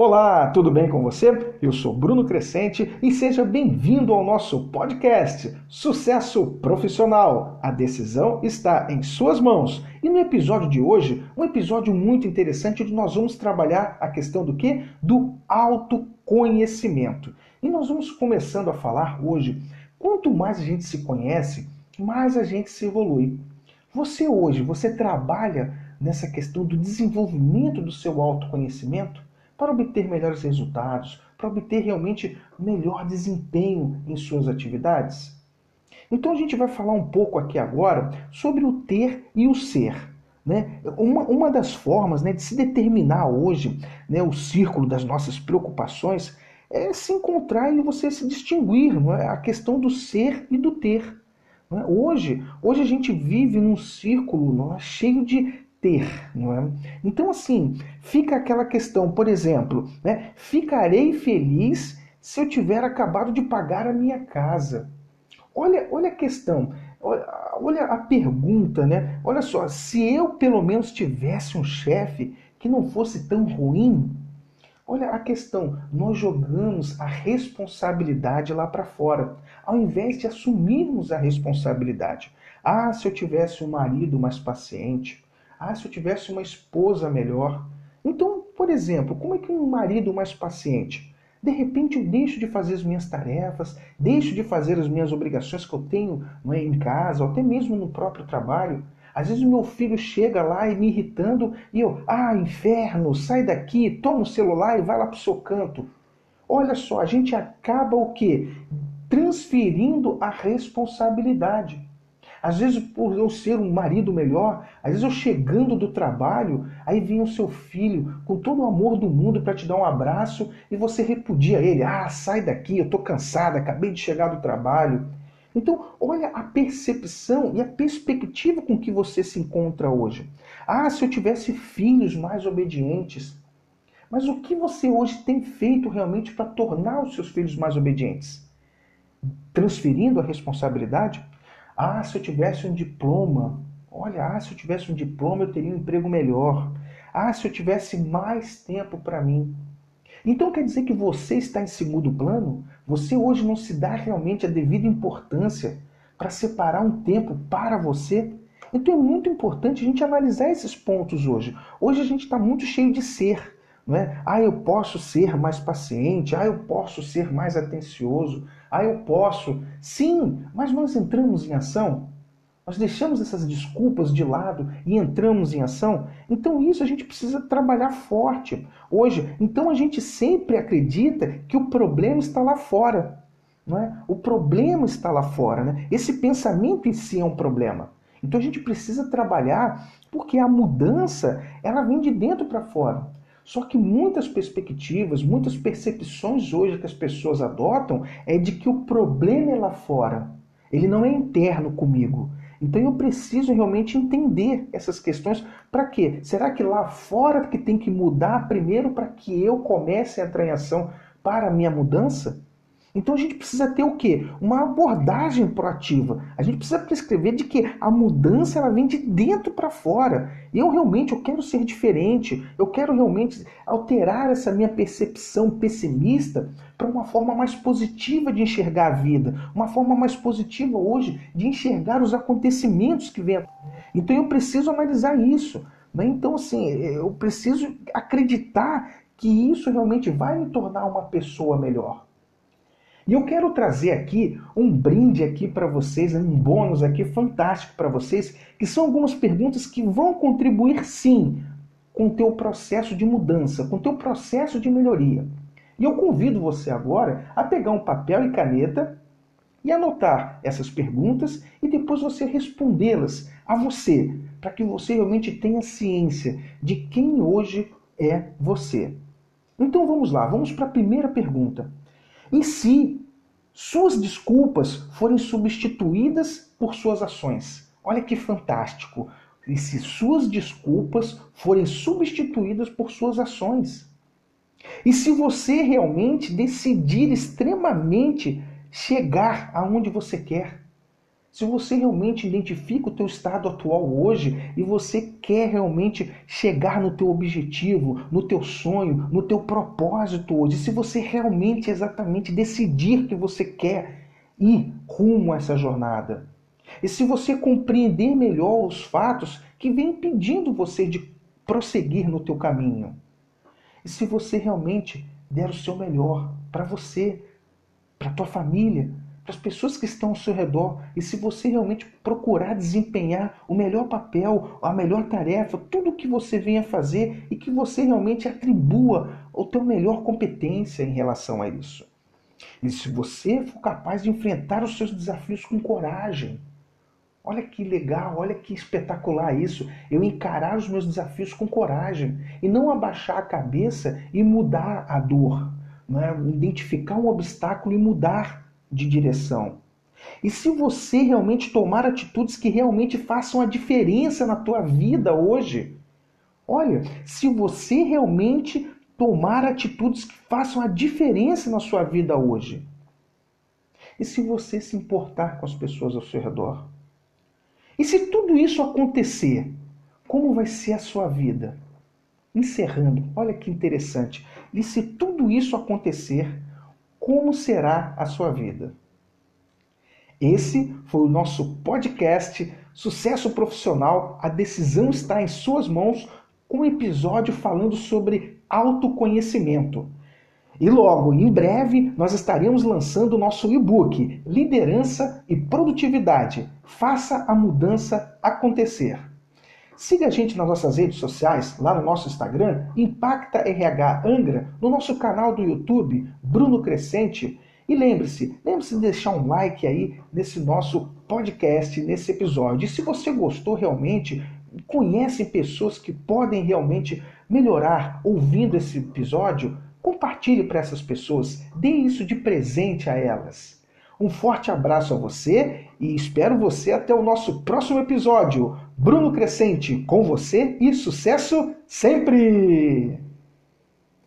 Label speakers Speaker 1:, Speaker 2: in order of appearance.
Speaker 1: Olá, tudo bem com você? Eu sou Bruno Crescente e seja bem-vindo ao nosso podcast Sucesso Profissional. A decisão está em suas mãos. E no episódio de hoje, um episódio muito interessante onde nós vamos trabalhar a questão do que? Do autoconhecimento. E nós vamos começando a falar hoje, quanto mais a gente se conhece, mais a gente se evolui. Você hoje, você trabalha nessa questão do desenvolvimento do seu autoconhecimento? Para obter melhores resultados, para obter realmente melhor desempenho em suas atividades? Então a gente vai falar um pouco aqui agora sobre o ter e o ser. Né? Uma, uma das formas né, de se determinar hoje né, o círculo das nossas preocupações é se encontrar e você se distinguir, é? a questão do ser e do ter. É? Hoje, hoje a gente vive num círculo é? cheio de ter, não é? Então assim, fica aquela questão, por exemplo, né? Ficarei feliz se eu tiver acabado de pagar a minha casa. Olha, olha a questão, olha, olha a pergunta, né? Olha só, se eu pelo menos tivesse um chefe que não fosse tão ruim, Olha a questão, nós jogamos a responsabilidade lá para fora, ao invés de assumirmos a responsabilidade. Ah, se eu tivesse um marido mais paciente, ah, se eu tivesse uma esposa melhor. Então, por exemplo, como é que um marido mais paciente? De repente eu deixo de fazer as minhas tarefas, deixo de fazer as minhas obrigações que eu tenho não é, em casa, ou até mesmo no próprio trabalho. Às vezes o meu filho chega lá e me irritando e eu, ah, inferno, sai daqui, toma o celular e vai lá para o seu canto. Olha só, a gente acaba o quê? Transferindo a responsabilidade. Às vezes, por eu ser um marido melhor, às vezes eu chegando do trabalho, aí vem o seu filho com todo o amor do mundo para te dar um abraço e você repudia ele. Ah, sai daqui, eu estou cansada, acabei de chegar do trabalho. Então, olha a percepção e a perspectiva com que você se encontra hoje. Ah, se eu tivesse filhos mais obedientes. Mas o que você hoje tem feito realmente para tornar os seus filhos mais obedientes? Transferindo a responsabilidade? Ah, se eu tivesse um diploma. Olha, ah, se eu tivesse um diploma eu teria um emprego melhor. Ah, se eu tivesse mais tempo para mim. Então quer dizer que você está em segundo plano? Você hoje não se dá realmente a devida importância para separar um tempo para você? Então é muito importante a gente analisar esses pontos hoje. Hoje a gente está muito cheio de ser. Não é? Ah, eu posso ser mais paciente, ah, eu posso ser mais atencioso, ah, eu posso. Sim, mas nós entramos em ação. Nós deixamos essas desculpas de lado e entramos em ação. Então isso a gente precisa trabalhar forte. Hoje, então a gente sempre acredita que o problema está lá fora. Não é? O problema está lá fora. Né? Esse pensamento em si é um problema. Então a gente precisa trabalhar porque a mudança ela vem de dentro para fora. Só que muitas perspectivas, muitas percepções hoje que as pessoas adotam é de que o problema é lá fora. Ele não é interno comigo. Então eu preciso realmente entender essas questões. Para quê? Será que lá fora que tem que mudar primeiro para que eu comece a entrar em ação para a minha mudança? Então a gente precisa ter o quê? Uma abordagem proativa. A gente precisa prescrever de que a mudança ela vem de dentro para fora. Eu realmente eu quero ser diferente. Eu quero realmente alterar essa minha percepção pessimista para uma forma mais positiva de enxergar a vida, uma forma mais positiva hoje de enxergar os acontecimentos que vêm. Então eu preciso analisar isso. Né? Então assim, eu preciso acreditar que isso realmente vai me tornar uma pessoa melhor. E eu quero trazer aqui um brinde aqui para vocês, um bônus aqui fantástico para vocês, que são algumas perguntas que vão contribuir sim com o teu processo de mudança, com o teu processo de melhoria. E eu convido você agora a pegar um papel e caneta e anotar essas perguntas e depois você respondê-las a você, para que você realmente tenha ciência de quem hoje é você. Então vamos lá, vamos para a primeira pergunta. E se suas desculpas forem substituídas por suas ações? Olha que fantástico! E se suas desculpas forem substituídas por suas ações? E se você realmente decidir extremamente chegar aonde você quer? Se você realmente identifica o teu estado atual hoje e você quer realmente chegar no teu objetivo, no teu sonho, no teu propósito hoje, se você realmente exatamente decidir que você quer ir rumo a essa jornada. E se você compreender melhor os fatos que vêm impedindo você de prosseguir no teu caminho. E se você realmente der o seu melhor para você, para tua família, para as pessoas que estão ao seu redor. E se você realmente procurar desempenhar o melhor papel, a melhor tarefa, tudo o que você venha fazer e que você realmente atribua o teu melhor competência em relação a isso. E se você for capaz de enfrentar os seus desafios com coragem, Olha que legal, olha que espetacular isso. Eu encarar os meus desafios com coragem e não abaixar a cabeça e mudar a dor, né? identificar um obstáculo e mudar de direção. E se você realmente tomar atitudes que realmente façam a diferença na tua vida hoje, olha, se você realmente tomar atitudes que façam a diferença na sua vida hoje, e se você se importar com as pessoas ao seu redor, e se tudo isso acontecer, como vai ser a sua vida? Encerrando, olha que interessante. E se tudo isso acontecer, como será a sua vida? Esse foi o nosso podcast Sucesso Profissional. A decisão está em suas mãos, com um episódio falando sobre autoconhecimento. E logo, em breve, nós estaremos lançando o nosso e-book Liderança e Produtividade. Faça a mudança acontecer. Siga a gente nas nossas redes sociais, lá no nosso Instagram, Impacta RH Angra, no nosso canal do YouTube, Bruno Crescente. E lembre-se, lembre-se de deixar um like aí nesse nosso podcast, nesse episódio. E se você gostou realmente, conhece pessoas que podem realmente melhorar ouvindo esse episódio, compartilhe para essas pessoas, dê isso de presente a elas. Um forte abraço a você e espero você até o nosso próximo episódio. Bruno Crescente, com você e sucesso sempre!